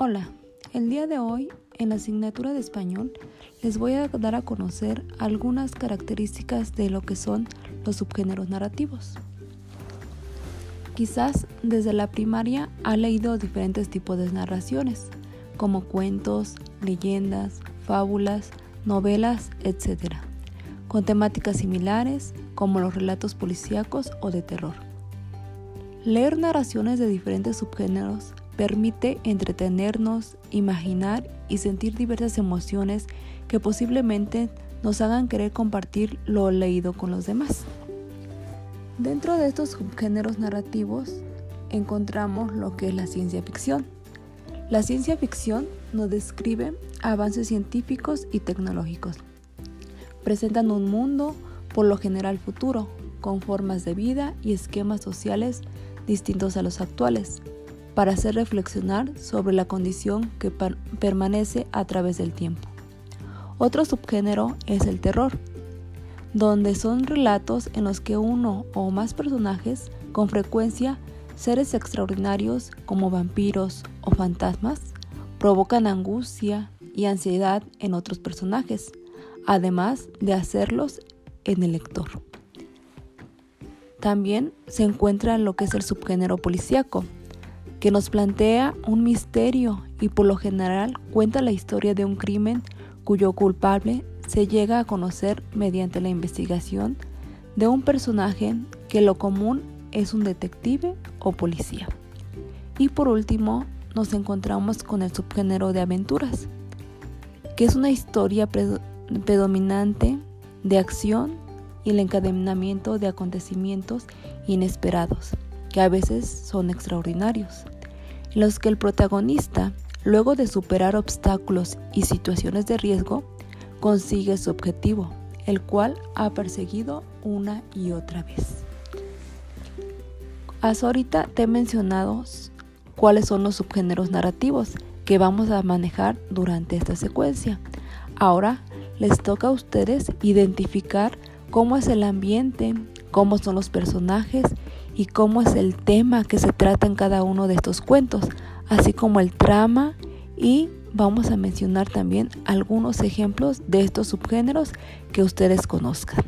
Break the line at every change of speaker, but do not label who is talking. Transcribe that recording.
Hola, el día de hoy en la asignatura de español les voy a dar a conocer algunas características de lo que son los subgéneros narrativos. Quizás desde la primaria ha leído diferentes tipos de narraciones, como cuentos, leyendas, fábulas, novelas, etc., con temáticas similares como los relatos policíacos o de terror. Leer narraciones de diferentes subgéneros permite entretenernos, imaginar y sentir diversas emociones que posiblemente nos hagan querer compartir lo leído con los demás. Dentro de estos subgéneros narrativos encontramos lo que es la ciencia ficción. La ciencia ficción nos describe avances científicos y tecnológicos. Presentan un mundo, por lo general futuro, con formas de vida y esquemas sociales distintos a los actuales, para hacer reflexionar sobre la condición que permanece a través del tiempo. Otro subgénero es el terror, donde son relatos en los que uno o más personajes, con frecuencia seres extraordinarios como vampiros o fantasmas, provocan angustia y ansiedad en otros personajes, además de hacerlos en el lector. También se encuentra lo que es el subgénero policíaco, que nos plantea un misterio y por lo general cuenta la historia de un crimen cuyo culpable se llega a conocer mediante la investigación de un personaje que lo común es un detective o policía. Y por último, nos encontramos con el subgénero de aventuras, que es una historia predominante de acción y el encadenamiento de acontecimientos inesperados que a veces son extraordinarios, en los que el protagonista, luego de superar obstáculos y situaciones de riesgo, consigue su objetivo, el cual ha perseguido una y otra vez. Hasta ahorita te he mencionado cuáles son los subgéneros narrativos que vamos a manejar durante esta secuencia. Ahora les toca a ustedes identificar cómo es el ambiente, cómo son los personajes y cómo es el tema que se trata en cada uno de estos cuentos, así como el trama y vamos a mencionar también algunos ejemplos de estos subgéneros que ustedes conozcan.